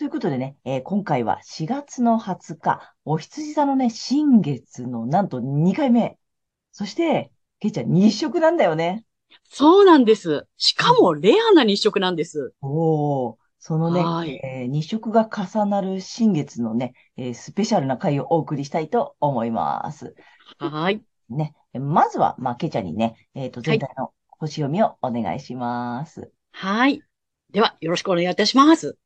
ということでね、えー、今回は4月の20日、お羊座のね、新月のなんと2回目。そして、ケイちゃん日食なんだよね。そうなんです。しかもレアな日食なんです。おお、そのね、はい、えー、日食が重なる新月のね、えー、スペシャルな回をお送りしたいと思います。はい。ね、まずは、まあ、ケイちゃんにね、えっ、ー、と、全体の星読みをお願いします。はい。では、よろしくお願いいたします。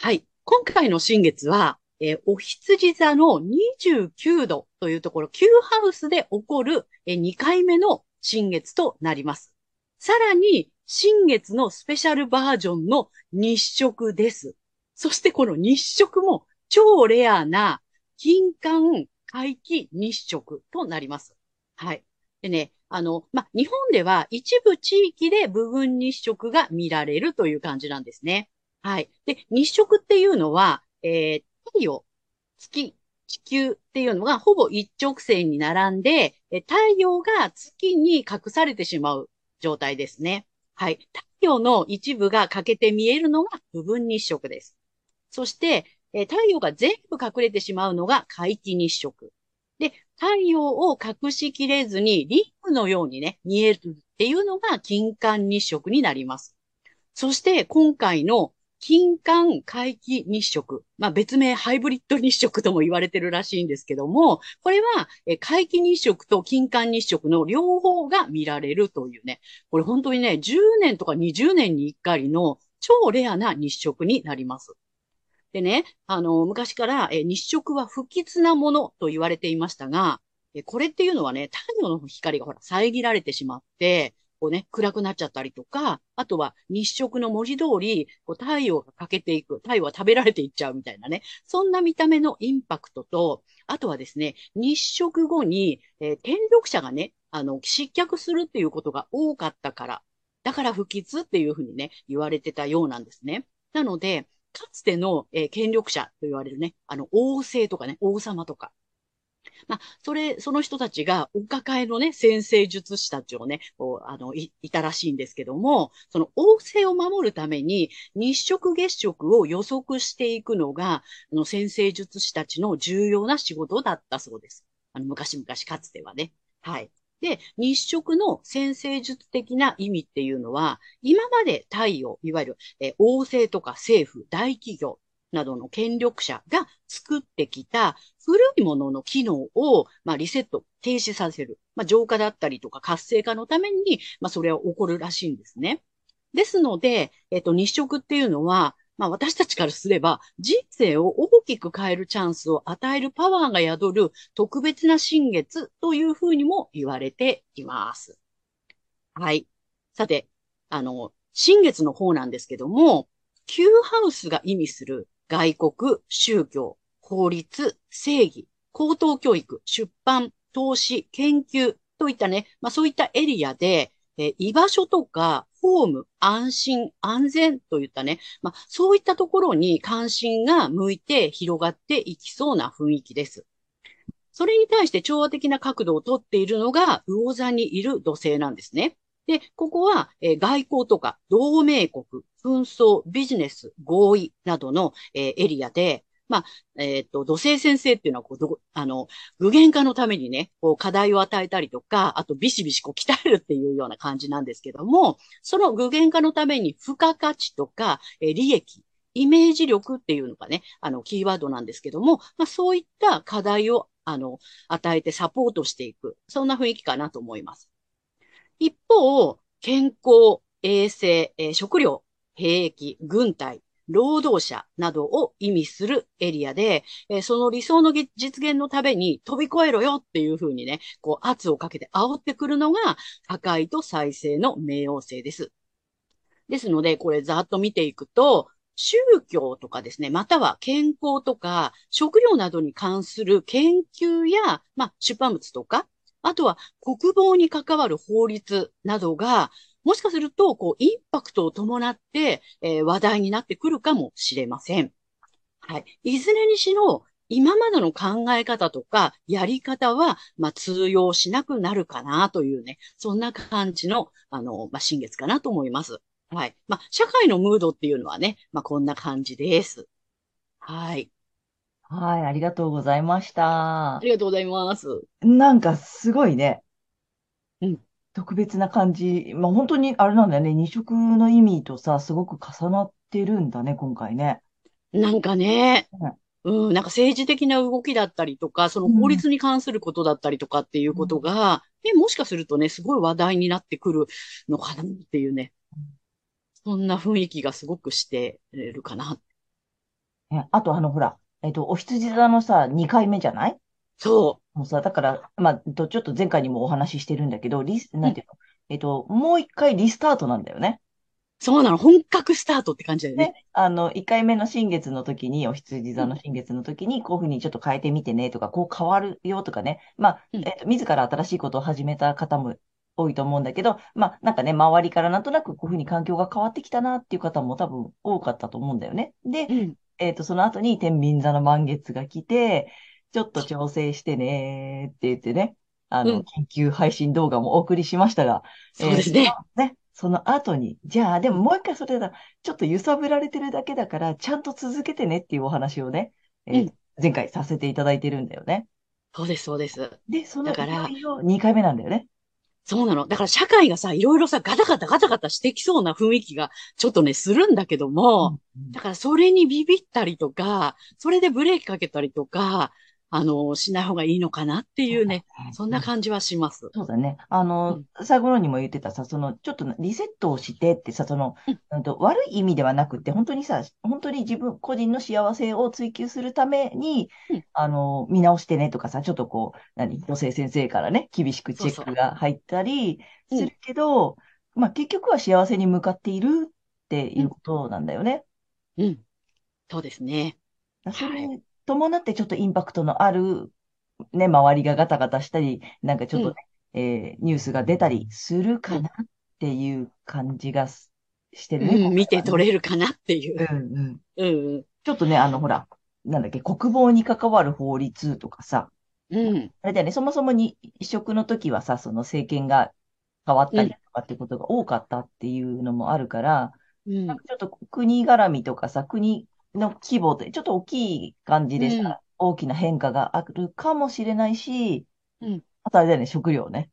はい。今回の新月は、えー、お羊座の29度というところ、Q ハウスで起こる、えー、2回目の新月となります。さらに、新月のスペシャルバージョンの日食です。そしてこの日食も超レアな金環回帰日食となります。はい。でね、あの、ま日本では一部地域で部分日食が見られるという感じなんですね。はい。で、日食っていうのは、えー、太陽、月、地球っていうのがほぼ一直線に並んで、太陽が月に隠されてしまう状態ですね。はい。太陽の一部が欠けて見えるのが部分日食です。そして、え太陽が全部隠れてしまうのが皆既日食。で、太陽を隠しきれずにリングのようにね、見えるっていうのが金環日食になります。そして今回の金環回帰日食。まあ別名ハイブリッド日食とも言われてるらしいんですけども、これは回帰日食と金環日食の両方が見られるというね、これ本当にね、10年とか20年に1回の超レアな日食になります。でね、あの、昔から日食は不吉なものと言われていましたが、これっていうのはね、太陽の光がほら遮られてしまって、こうね、暗くなっちゃったりとか、あとは日食の文字通り、こう太陽が欠けていく、太陽は食べられていっちゃうみたいなね、そんな見た目のインパクトと、あとはですね、日食後に、えー、天力者がね、あの、失脚するっていうことが多かったから、だから不吉っていうふうにね、言われてたようなんですね。なので、かつての、えー、権力者と言われるね、あの、王政とかね、王様とか、まあ、それ、その人たちがお抱えのね、先生術師たちをね、こう、あの、い、いたらしいんですけども、その王政を守るために日食月食を予測していくのが、あの、先生術師たちの重要な仕事だったそうです。あの、昔々かつてはね。はい。で、日食の先生術的な意味っていうのは、今まで太陽、いわゆる、え王政とか政府、大企業、などの権力者が作ってきた古いものの機能を、まあ、リセット、停止させる。まあ、浄化だったりとか活性化のために、まあ、それは起こるらしいんですね。ですので、えっと、日食っていうのは、まあ私たちからすれば人生を大きく変えるチャンスを与えるパワーが宿る特別な新月というふうにも言われています。はい。さて、あの、新月の方なんですけども、Q ハウスが意味する外国、宗教、法律、正義、高等教育、出版、投資、研究といったね、まあそういったエリアで、え居場所とか、ホーム、安心、安全といったね、まあそういったところに関心が向いて広がっていきそうな雰囲気です。それに対して調和的な角度をとっているのが、魚座にいる土星なんですね。で、ここは、え外交とか同盟国、紛争、ビジネス、合意などの、えエリアで、まあ、えっ、ー、と、土星先生っていうのは、こうど、あの、具現化のためにね、こう、課題を与えたりとか、あと、ビシビシこう、鍛えるっていうような感じなんですけども、その具現化のために、付加価値とか、え、利益、イメージ力っていうのがね、あの、キーワードなんですけども、まあ、そういった課題をあの、与えてサポートしていく。そんな雰囲気かなと思います。一方、健康、衛生、えー食料、兵役、軍隊、労働者などを意味するエリアで、えーその理想の実現のために飛び越えろよっていうふうにね、こう圧をかけて煽ってくるのが破壊と再生の冥王星です。ですので、これざっと見ていくと、宗教とかですね、または健康とか食料などに関する研究や、まあ、出版物とか、あとは国防に関わる法律などが、もしかすると、こう、インパクトを伴って、えー話題になってくるかもしれません。はい。いずれにしろ、今までの考え方とか、やり方は、まあ、通用しなくなるかなというね、そんな感じの、あの、まあ、新月かなと思います。はい。まあ、社会のムードっていうのはね、まあ、こんな感じです。はい。はい、ありがとうございましたあ。りがとうございます。なんかすごいね。うん特別な感じ。まあ本当にあれなんだよね。二色の意味とさ、すごく重なってるんだね、今回ね。なんかねうん、うん、なんか政治的な動きだったりとか、その法律に関することだったりとかっていうことが、ね、もしかするとね、すごい話題になってくるのかなっていうねうん。そんな雰囲気がすごくしてるかな。ねあとあのほら、えっと、お羊座のさ、2回目じゃない？そもうさ、だから、まあ、えっとちょっと前回にもお話ししてるんだけど、リス、なんていうの、えっと、もう一回リスタートなんだよね。う。そうなの。本格スタートって感じだよね。ね、あの、1回目の新月の時に、お羊座の新月の時に、こういうふうにちょっと変えてみてねとか、こう変わるよとかね。まあ、うんえっと、自ら新しいことを始めた方も多いと思うんだけど、まあ、なんかね、周りからなんとなくこういうふうに環境が変わってきたなっていう方も多分多かったと思うんだよね。で、うん。えっと、その後に天秤座の満月が来て、ちょっと調整してねーって言ってね、あの、うん緊急配信動画もお送りしましたが、そうですね。えーね、その後に、じゃあ、でももう一回それだ、ちょっと揺さぶられてるだけだから、ちゃんと続けてねっていうお話をね、えーうん前回させていただいてるんだよね。そうです、そうです。で、そのだからいよいよ2回目なんだよね。そうなの。だから社会がさ、いろいろさ、ガタガタガタガタしてきそうな雰囲気がちょっとね、するんだけども、うんだからそれにビビったりとか、それでブレーキかけたりとか、あの、しない方がいいのかなっていうね、そんな感じはします。そうだね。あの、最後のにも言ってたさ、その、ちょっとリセットをしてってさ、その、うん悪い意味ではなくて、本当にさ、本当に自分、個人の幸せを追求するためにうん、あの、見直してねとかさ、ちょっとこう、何、女性先生からね、厳しくチェックが入ったりするけど、まあ、結局は幸せに向かっているっていうことなんだよね。うん。そうですね。それに伴ってちょっとインパクトのある、ね、周りがガタガタしたり、なんかちょっとね、えーニュースが出たりするかなっていう感じがすしてるね。うん、見て取れれるかなっていう。うんうん。うん、うん。ちょっとね、あの、ほら、なんだっけ、国防に関わる法律とかさ、うん。あれだよね、そもそもに移植の時はさ、その政権が変わったりとかってことが多かったっていうのもあるから、うんなんかちょっと国絡みとかさ、国の規模でちょっと大きい感じでさ、うん大きな変化があるかもしれないし、うんあとあれだよね、食料ね。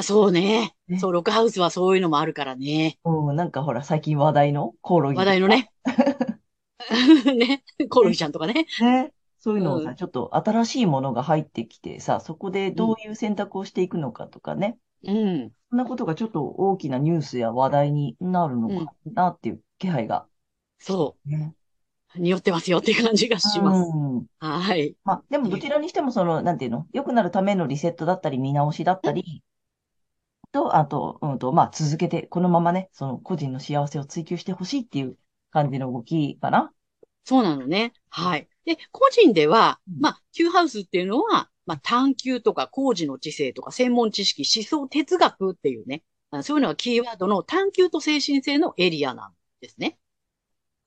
そうねね。そう、ロックハウスはそういうのもあるからね。うん、なんかほら、最近話題のコオロギ。話題のね。ね。コオロギちゃんとかね。ね。そういうのをさ、うんちょっと新しいものが入ってきてさ、そこでどういう選択をしていくのかとかね。うん。そんなことがちょっと大きなニュースや話題になるのかなっていう気配が。そね。う。匂ってますよっていう感じがします。うん。はい。まあ、でもどちらにしてもその、なんていうの、良くなるためのリセットだったり、見直しだったり、と、あと、うんと、まあ、続けて、このままね、その個人の幸せを追求してほしいっていう感じの動きかな。そうなのね。はい。で、個人ではうん、まあ、Q ハウスっていうのは、まあ、探求とか工事の知性とか専門知識、思想、哲学っていうね、あそういうのがキーワードの探求と精神性のエリアなんですね。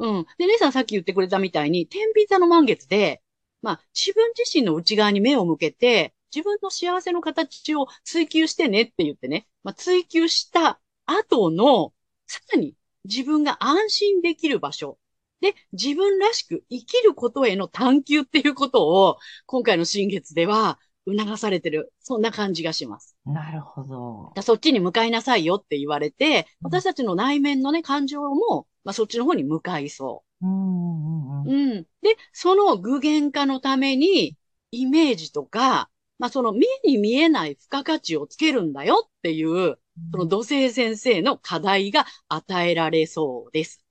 うん。で、姉さんさっき言ってくれたみたいに、天秤座の満月で、まあ、自分自身の内側に目を向けて、自分の幸せの形を追求してねって言ってね、まあ、追求した後の、さらに自分が安心できる場所、で、自分らしく生きることへの探求っていうことを、今回の新月では促されてる。そんな感じがします。なるほど。そっちに向かいなさいよって言われて、うん私たちの内面のね、感情も、まあ、そっちの方に向かいそうんうんうんう。うん。で、その具現化のために、イメージとか、まあその目に見えない付加価値をつけるんだよっていう、その土星先生の課題が与えられそうです。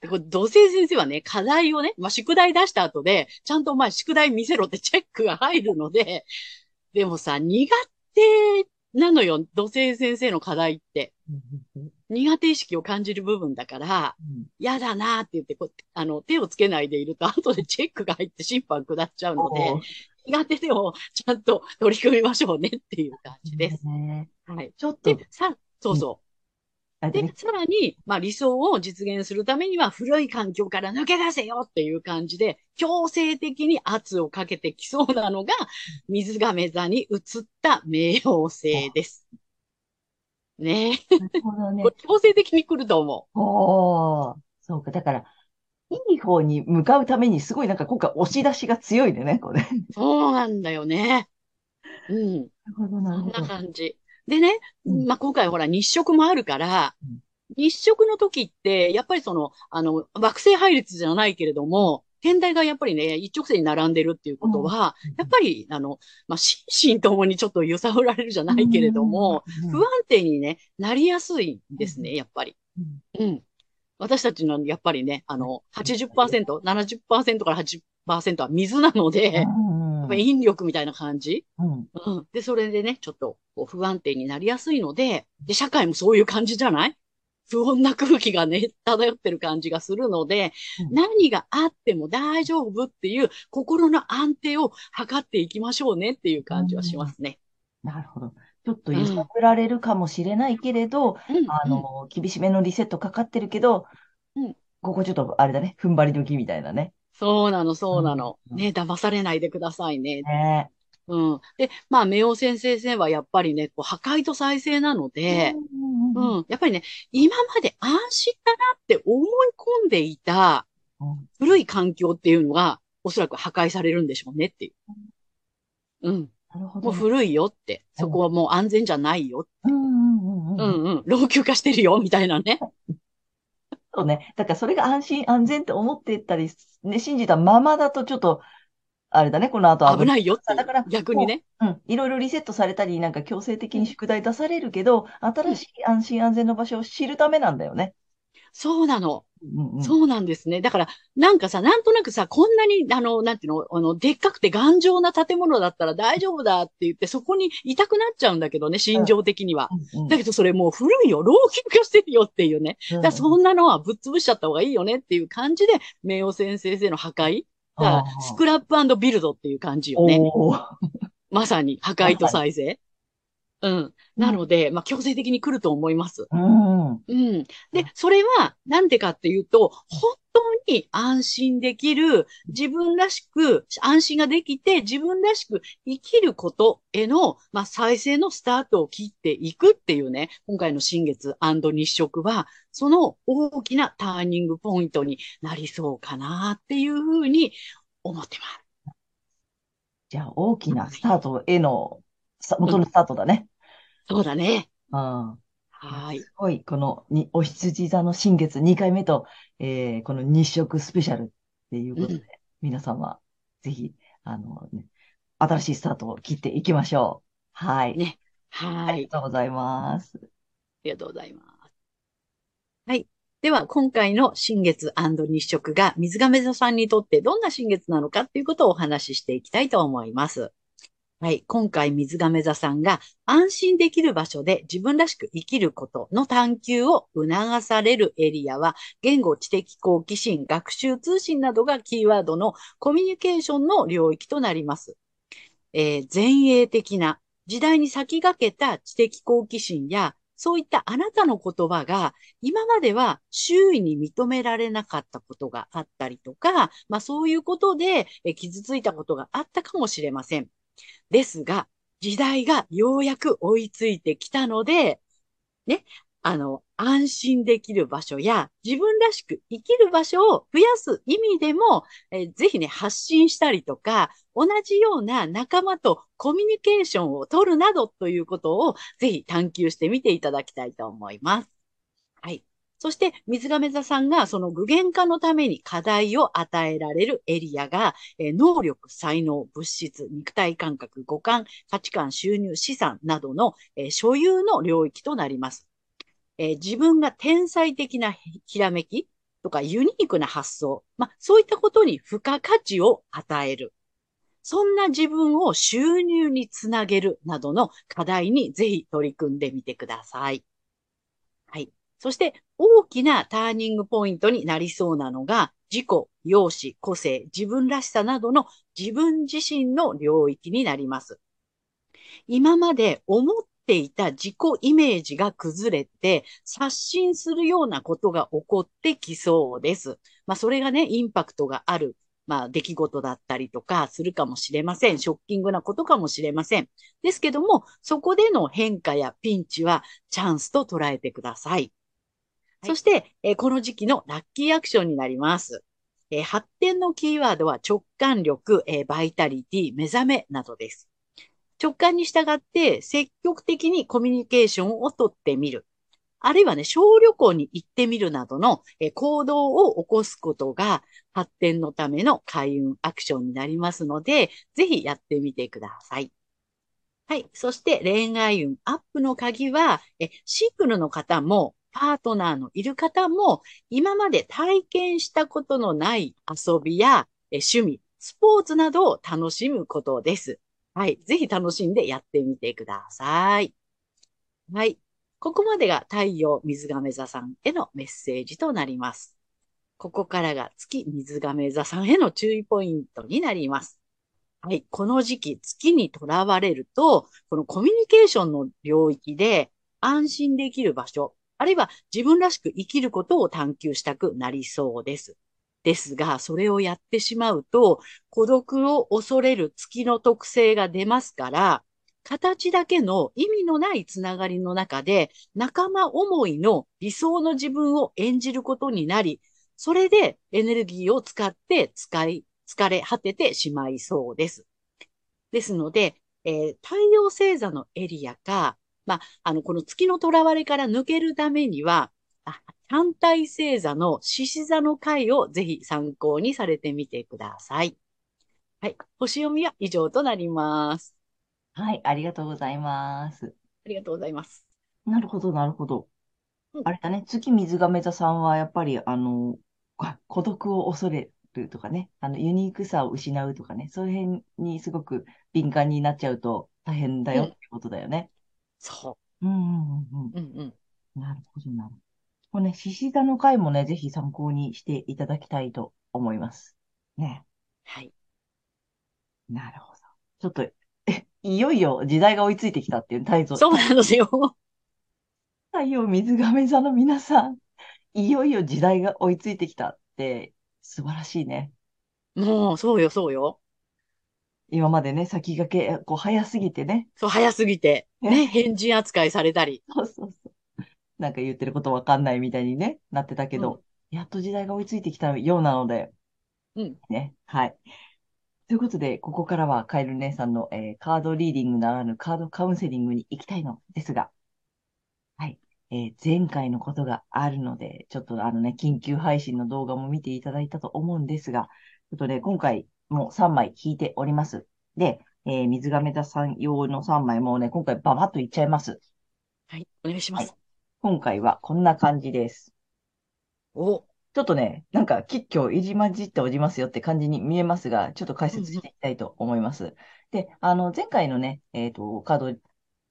でこれ土星先生はね、課題をね、まあ宿題出した後で、ちゃんとまあ宿題見せろってチェックが入るので、でもさ、苦手なのよ、土星先生の課題って。苦手意識を感じる部分だから、嫌だなーって言ってこう、あの、手をつけないでいると、後でチェックが入って審判下っちゃうので、苦手でもちゃんと取り組みましょうねっていう感じです。ねはい。ちょっとで、、さ、そうそう。であれだね、さらに、まあ理想を実現するためには古い環境から抜け出せよっていう感じで、強制的に圧をかけてきそうなのが、水亀座に移った冥王星です。ねえ。なるほどね。強制的に来ると思おー、そうか。だから、いい方に向かうために、すごいなんか今回押し出しが強いねね、これ。なう。そうなんだよね。うん。るほど、なるそんなほど。感じ。でね、うんまあ、今回ほら日食もあるからうん、日食の時って、やっぱりその、あの、惑星配列じゃないけれども、天体がやっぱりね、一直線に並んでるっていうことは、やっぱり、あの、まあ、心身ともにちょっと揺さぶられるじゃないけれども、うん、不安定にね、なりやすいんですね、やっぱり。うん。うん。私たちのやっぱりね、あの、80%、70%から80%は水なので、引力みたいな感じ。うん。うん。で、それでね、ちょっとこう不安定になりやすいので、で、社会もそういう感じじゃない？不穏な空気がね、漂ってる感じがするので、うん何があっても大丈夫っていう心の安定を図っていきましょうねっていう感じはしますね。なるほど。ちょっと揺さぶられるかもしれないけれど、うん。あの、厳しめのリセットかかってるけど、うんここちょっとあれだね、踏ん張り時みたいなね。そうなの、そうなの。うんね、騙されないでくださいね。ねうん。で、まあ、冥王先生はやっぱりね、こう破壊と再生なので、うんうん。やっぱりね、今まで安心だなって思い込んでいたうん古い環境っていうのが、おそらく破壊されるんでしょうねっていう。うん。なるほどね。もう古いよって。そこはもう安全じゃないよ。うんうんうんううん。んうん。老朽化してるよ、みたいなね。そうね。だからそれが安心安全って思ってたり、ね、信じたままだとちょっと、あれだね、この後危ないよってだから逆にね。うん。いろいろリセットされたり、なんか強制的に宿題出されるけど、新しい安心安全の場所を知るためなんだよね。そうなの。うんうん。そうなんですね。だから、なんかさ、なんとなくさ、こんなに、あの、なんていうの、あの、でっかくて頑丈な建物だったら大丈夫だって言って、そこにいたくなっちゃうんだけどね、心情的には。うんうんだけどそれもう古いよ、老朽化してるよっていうね。うんだからそんなのはぶっ潰しちゃった方がいいよねっていう感じで、冥王先生の破壊。だからあースクラップビルドっていう感じよね。まさに破壊と再生。うん。なので、まあ、強制的に来ると思います。うん。うん。で、それは、なんでかっていうと、本当に安心できる、自分らしく、安心ができて、自分らしく生きることへの、まあ、再生のスタートを切っていくっていうね、今回の新月日食は、その大きなターニングポイントになりそうかなっていうふうに思ってます。じゃあ、大きなスタートへの、さ元のスタートだね。そうだね。うん。はい。すごい、このに、お羊座の新月2回目と、えー、この日食スペシャルっていうことで、うん皆様、ぜひ、あの、ね、新しいスタートを切っていきましょう。はい。ねはいあり。がとうございます。ありがとうございます。はい。では、今回の新月日食が水亀座さんにとってどんな新月なのかっていうことをお話ししていきたいと思います。はい。今回水亀座さんが安心できる場所で自分らしく生きることの探求を促されるエリアは、言語、知的好奇心、学習通信などがキーワードのコミュニケーションの領域となります。えー前衛的な時代に先駆けた知的好奇心や、そういったあなたの言葉が、今までは周囲に認められなかったことがあったりとか、まあそういうことで傷ついたことがあったかもしれません。ですが、時代がようやく追いついてきたので、ね、あの、安心できる場所や自分らしく生きる場所を増やす意味でも、えーぜひね、発信したりとか、同じような仲間とコミュニケーションを取るなどということをぜひ探求してみていただきたいと思います。はい。そして、水亀座さんがその具現化のために課題を与えられるエリアが、え能力、才能、物質、肉体感覚、五感、価値観、収入、資産などの、え所有の領域となります。え自分が天才的なひらめきとかユニークな発想、まあ、そういったことに付加価値を与える。そんな自分を収入につなげるなどの課題にぜひ取り組んでみてください。そして大きなターニングポイントになりそうなのが自己、容姿、個性、自分らしさなどの自分自身の領域になります。今まで思っていた自己イメージが崩れて、刷新するようなことが起こってきそうです。まあ、それがね、インパクトがある、まあ、出来事だったりとかするかもしれません。ショッキングなことかもしれません。ですけども、そこでの変化やピンチはチャンスと捉えてください。そして、えーこの時期のラッキーアクションになります。えー発展のキーワードは直感力、えーバイタリティ、目覚めなどです。直感に従って積極的にコミュニケーションをとってみる。あるいはね、小旅行に行ってみるなどのえ行動を起こすことが発展のための開運アクションになりますので、ぜひやってみてください。はい。そして恋愛運アップの鍵は、えシングルの方も、パートナーのいる方も、今まで体験したことのない遊びや趣味、スポーツなどを楽しむことです。はい。ぜひ楽しんでやってみてください。はい。ここまでが太陽水亀座さんへのメッセージとなります。ここからが月水亀座さんへの注意ポイントになります。はい。この時期、月にとらわれると、このコミュニケーションの領域で安心できる場所、あるいは自分らしく生きることを探求したくなりそうです。ですが、それをやってしまうと、孤独を恐れる月の特性が出ますから、形だけの意味のないつながりの中で、仲間思いの理想の自分を演じることになり、それでエネルギーを使って使い、疲れ果ててしまいそうです。ですので、えー太陽星座のエリアか、まあ、あの、この月の囚われから抜けるためには、あ反対星座の獅子座の回をぜひ参考にされてみてください。はい。星読みは以上となります。はい、ありがとうございます。ありがとうございます。なるほど、なるほどうん。あれだね、月水亀座さんはやっぱり、あの、あ 孤独を恐れるとかね、あの、ユニークさを失うとかね、そういう辺にすごく敏感になっちゃうと大変だようんってことだよね。そうん、うん、うんう。うんうん。うん。なるほど、なるほど。これね、獅子座の回もね、ぜひ参考にしていただきたいと思います。ね。はい。なるほど。ちょっと、え、いよいよ時代が追いついてきたっていう、太陽、そうなんですよ。太陽水亀座の皆さん、いよいよ時代が追いついてきたって、素晴らしいね。もう、そうよ、そうよ。今までね、先駆け、こう、早すぎてね。そう、早すぎて、ね、変人扱いされたり。そうそうそう。なんか言ってることわかんないみたいにね、なってたけど、やっと時代が追いついてきたようなので、うん。ね、はい。ということで、ここからはカエル姉さんの、えーカードリーディングならぬカードカウンセリングに行きたいのですが、はい。えー前回のことがあるので、ちょっとあのね、緊急配信の動画も見ていただいたと思うんですが、ちょっとね、今回もう3枚引いております。で、えー水亀座さん用の3枚もね、今回ババッといっちゃいます。はい。お願いします。今回はこんな感じです。お、ちょっとね、なんか、吉居入り混じっておりますよって感じに見えますが、ちょっと解説していきたいと思います。で、あの、前回のね、えっと、カード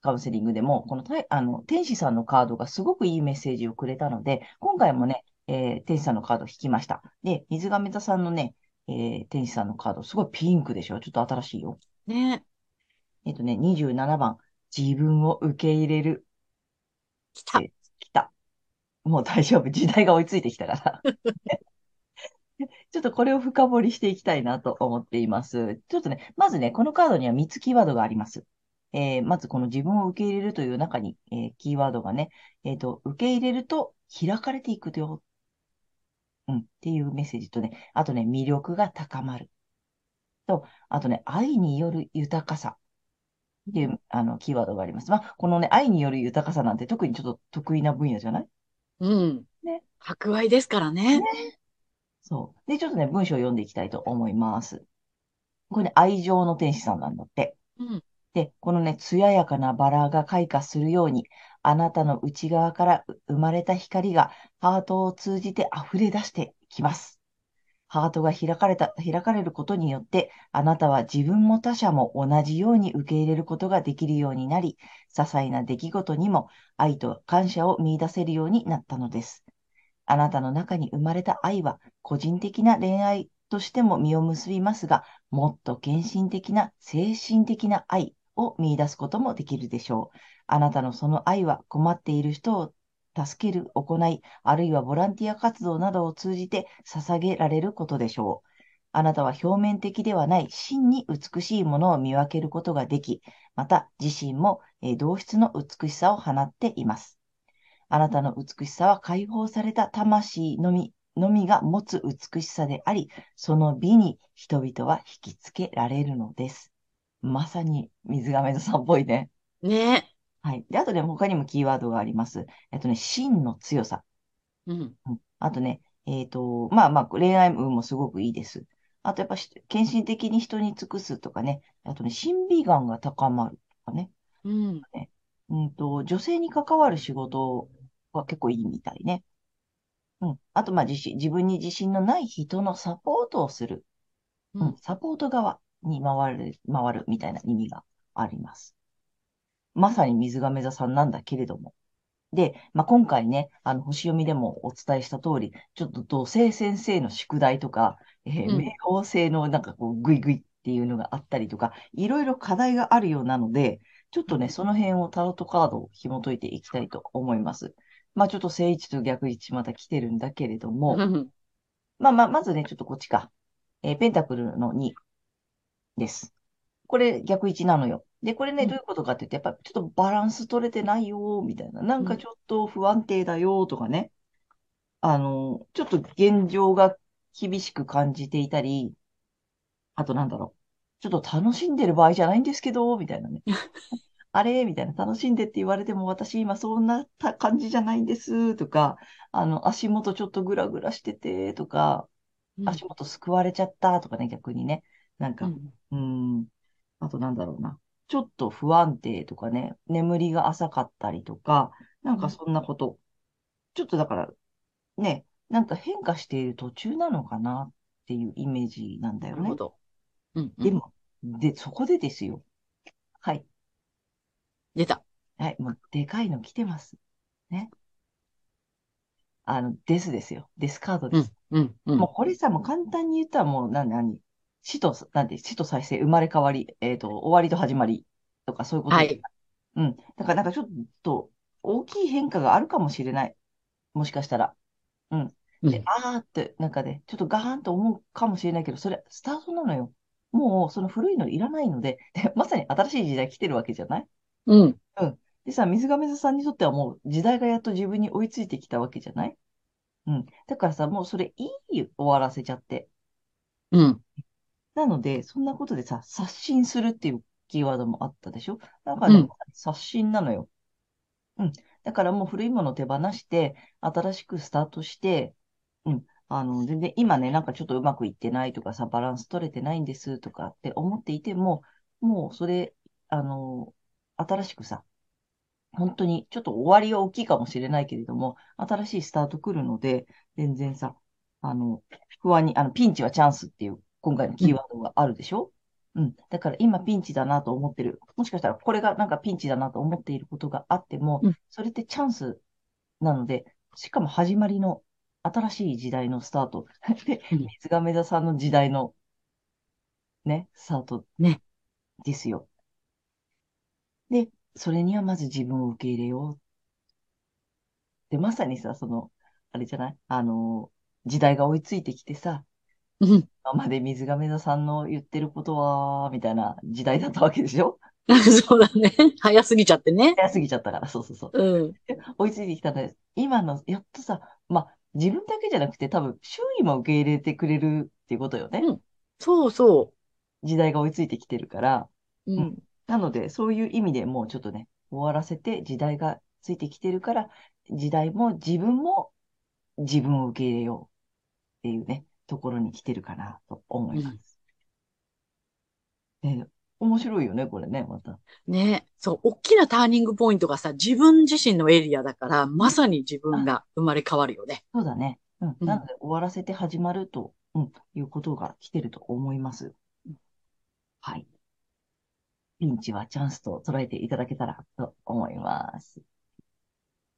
カウンセリングでも、このたい、あの、天使さんのカードがすごくいいメッセージをくれたので、今回もね、えー天使さんのカード引きました。で、水亀座さんのね、えー天使さんのカード、すごいピンクでしょ？ちょっと新しいよ。ね、えっとね、27番、自分を受け入れる。来た。来た。もう大丈夫。時代が追いついてきたから。ちょっとこれを深掘りしていきたいなと思っています。ちょっとね、まずね、このカードには3つキーワードがあります。えーまずこの自分を受け入れるという中に、えーキーワードがね、えっと、受け入れると開かれていくよ。うん、っていうメッセージとね、あとね、魅力が高まる。と、あとね、愛による豊かさ。っていう、あの、キーワードがあります。まあ、このね、愛による豊かさなんて特にちょっと得意な分野じゃない？うん。博愛ですからね。そう。で、ちょっとね、文章を読んでいきたいと思います。これね、愛情の天使さんなんだって。うん。で、このね、艶やかなバラが開花するように、あなたの内側から生まれた光がハートを通じて溢れ出してきます。ハートが開かれた、開かれることによって、あなたは自分も他者も同じように受け入れることができるようになり、些細な出来事にも愛と感謝を見出せるようになったのです。あなたの中に生まれた愛は、個人的な恋愛としても実を結びますが、もっと献身的な精神的な愛を見出すこともできるでしょう。あなたのその愛は困っている人を助ける行い、あるいはボランティア活動などを通じて捧げられることでしょう。あなたは表面的ではない真に美しいものを見分けることができ、また自身も同質の美しさを放っています。あなたの美しさは解放された魂のみ、のみが持つ美しさであり、その美に人々は引きつけられるのです。まさに水亀座さんっぽいね。ねはい。で、あとね、他にもキーワードがあります。えっとね、真の強さ。うん。うんあとね、えっと、まあまあ、恋愛運もすごくいいです。あとやっぱし、献身的に人に尽くすとかね。あとね、審美眼が高まるとかね。うん。うんと、女性に関わる仕事は結構いいみたいね。うん。あと、まあ、自信、自分に自信のない人のサポートをする。ううんん。サポート側に回る、回るみたいな意味があります。まさに水亀座さんなんだけれども。で、まあ、今回ね、あの、星読みでもお伝えした通り、ちょっと土星先生の宿題とか、えーうん冥王星のなんかこう、グイグイっていうのがあったりとか、いろいろ課題があるようなので、ちょっとね、その辺をタロットカードを紐解いていきたいと思います。まあ、ちょっと正位置と逆位置また来てるんだけれども、うん。まあまあ、まずね、ちょっとこっちか。えーペンタクルの2です。これ逆位置なのよ。で、これね、うんどういうことかって言って、やっぱちょっとバランス取れてないよ、みたいな。なんかちょっと不安定だよ、とかね。あの、ちょっと現状が厳しく感じていたり、あとなんだろう。ちょっと楽しんでる場合じゃないんですけど、みたいなね。あれみたいな。楽しんでって言われても私今そんなた感じじゃないんです、とか、あの、足元ちょっとグラグラしてて、とか、足元すくわれちゃったとかね、逆にね。なんか、うん。ん。あとなんだろうな。ちょっと不安定とかね、眠りが浅かったりとか、なんかそんなこと。ちょっとだから、ね、なんか変化している途中なのかなっていうイメージなんだよね。なるほど。うん。うんでも、で、そこでですよ。はい。出た。はい。もう、でかいの来てます。ね。あの、ですですよ。ですカードです。うん。うん。もうこれさ、もう簡単に言ったらもう、な、なに、死と、なんて、死と再生、生まれ変わり、えっと、終わりと始まりとか、そういうこと。はい。うん。だからなんかちょっと、大きい変化があるかもしれない。もしかしたら。うん。で、うんあーって、なんかね、ちょっとガーンと思うかもしれないけど、それ、スタートなのよ。もう、その古いのいらないので、で、まさに新しい時代来てるわけじゃない？うん。でさ、水亀座さんにとってはもう時代がやっと自分に追いついてきたわけじゃない？うん。だからさ、もうそれいいよ終わらせちゃって。うん。なので、そんなことでさ、刷新するっていうキーワードもあったでしょ？だからね、うん刷新なのよ。うん。だからもう古いものを手放して、新しくスタートして、うん。あの、全然今ね、なんかちょっとうまくいってないとかさ、バランス取れてないんですとかって思っていても、もうそれ、あの、新しくさ、本当にちょっと終わりが大きいかもしれないけれども、新しいスタート来るので、全然さ、あの、不安に、あの、ピンチはチャンスっていう、今回のキーワードがあるでしょ？うん。だから今ピンチだなと思ってる。もしかしたらこれがなんかピンチだなと思っていることがあってもうん、それってチャンスなので、しかも始まりの新しい時代のスタート。で、うん水亀座さんの時代のね、スタートねですよ。で、それにはまず自分を受け入れよう。で、まさにさ、その、あれじゃない？あの、時代が追いついてきてさ、うん。今まで水亀座さんの言ってることは、みたいな時代だったわけでしょ？そうだね。早すぎちゃってね。早すぎちゃったから、そうそうそう。うん。追いついてきたので、今の、やっとさ、まあ、自分だけじゃなくて多分、周囲も受け入れてくれるっていうことよね。うんそうそ時代が追いついてきてるから。う。ううんん。なので、そういう意味でもうちょっとね、終わらせて、時代がついてきてるから、時代も自分も自分を受け入れようっていうね、ところに来てるかなと思います。えー面白いよね、これね、また。ね。そう、大きなターニングポイントがさ、自分自身のエリアだから、まさに自分が生まれ変わるよね。そうだね。うん。うんなので、終わらせて始まると、うん、いうことが来てると思います。はい。ピンチはチャンスと捉えていただけたらと思います。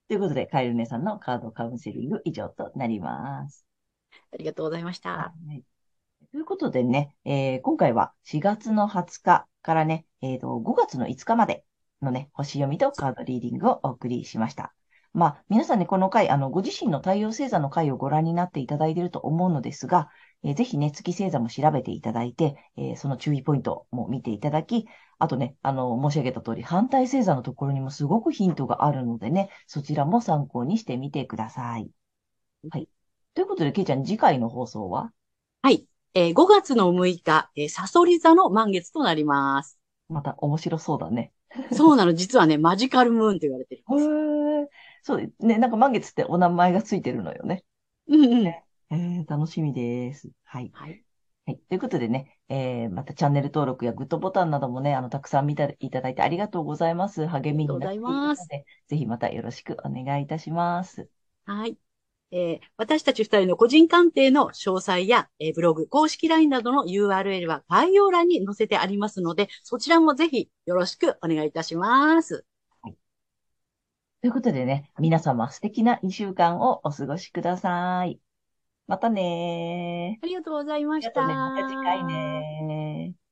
ということで、カエル姉さんのカードカウンセリング以上となります。ありがとうございました。はい。ということでね、えー今回は4月の20日からね、えーと、5月の5日までのね、星読みとカードリーディングをお送りしました。まあ、皆さんね、この回、あの、ご自身の太陽星座の回をご覧になっていただいていると思うのですが、えーぜひね、月星座も調べていただいて、えーその注意ポイントも見ていただき、あとね、あの、申し上げた通り、反対星座のところにもすごくヒントがあるのでね、そちらも参考にしてみてください。はい。ということで、けいちゃん、次回の放送は？はい。えー5月の6日、えーサソリ座の満月となります。また面白そうだね。そうなの、実はね、マジカルムーンと言われてるんへです。え。そうね、なんか満月ってお名前がついてるのよね。うんうん。えー、楽しみです。はい。はい。はい。ということでね、えー、またチャンネル登録やグッドボタンなどもね、あの、たくさん見ていただいてありがとうございます。励みになっていますで、ぜひまたよろしくお願いいたします。はい。えー私たち二人の個人鑑定の詳細や、えーブログ、公式 LINE などの URL は概要欄に載せてありますので、そちらもぜひよろしくお願いいたします。ということでね、皆様素敵な2週間をお過ごしください。またねー。ありがとうございました。また次回ねー。